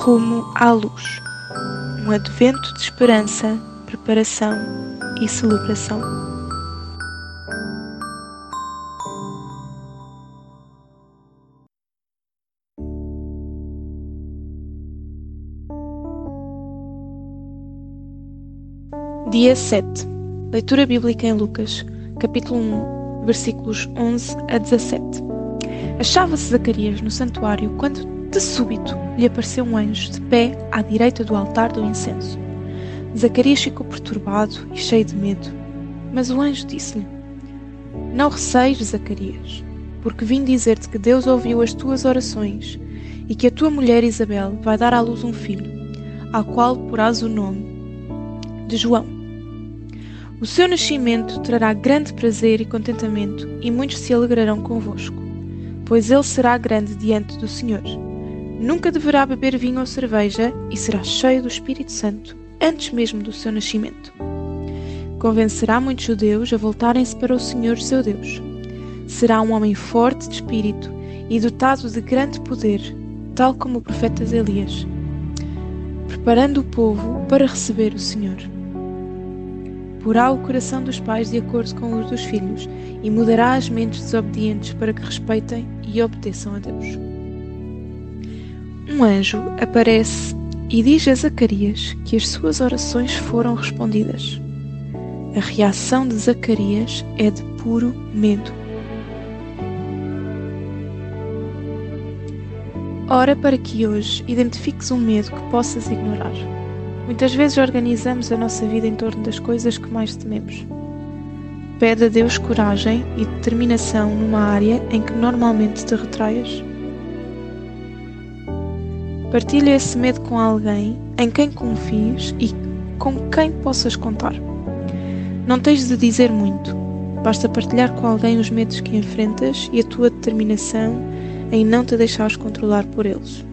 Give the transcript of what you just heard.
Rumo à luz. Um advento de esperança, preparação e celebração. Dia 7. Leitura bíblica em Lucas, capítulo 1, versículos 11 a 17. Achava-se Zacarias no santuário quando, de súbito, lhe apareceu um anjo de pé à direita do altar do incenso. Zacarias ficou perturbado e cheio de medo, mas o anjo disse-lhe: Não receis, Zacarias, porque vim dizer-te que Deus ouviu as tuas orações e que a tua mulher Isabel vai dar à luz um filho, ao qual porás o nome de João. O seu nascimento trará grande prazer e contentamento, e muitos se alegrarão convosco, pois ele será grande diante do Senhor. Nunca deverá beber vinho ou cerveja, e será cheio do Espírito Santo, antes mesmo do seu nascimento. Convencerá muitos judeus a voltarem-se para o Senhor seu Deus. Será um homem forte de espírito e dotado de grande poder, tal como o profeta Elias, preparando o povo para receber o Senhor porá o coração dos pais de acordo com os dos filhos e mudará as mentes desobedientes para que respeitem e obedeçam a Deus. Um anjo aparece e diz a Zacarias que as suas orações foram respondidas. A reação de Zacarias é de puro medo. Ora para que hoje identifiques um medo que possas ignorar. Muitas vezes organizamos a nossa vida em torno das coisas que mais tememos. Pede a Deus coragem e determinação numa área em que normalmente te retraias. Partilha esse medo com alguém em quem confies e com quem possas contar. Não tens de dizer muito, basta partilhar com alguém os medos que enfrentas e a tua determinação em não te deixares controlar por eles.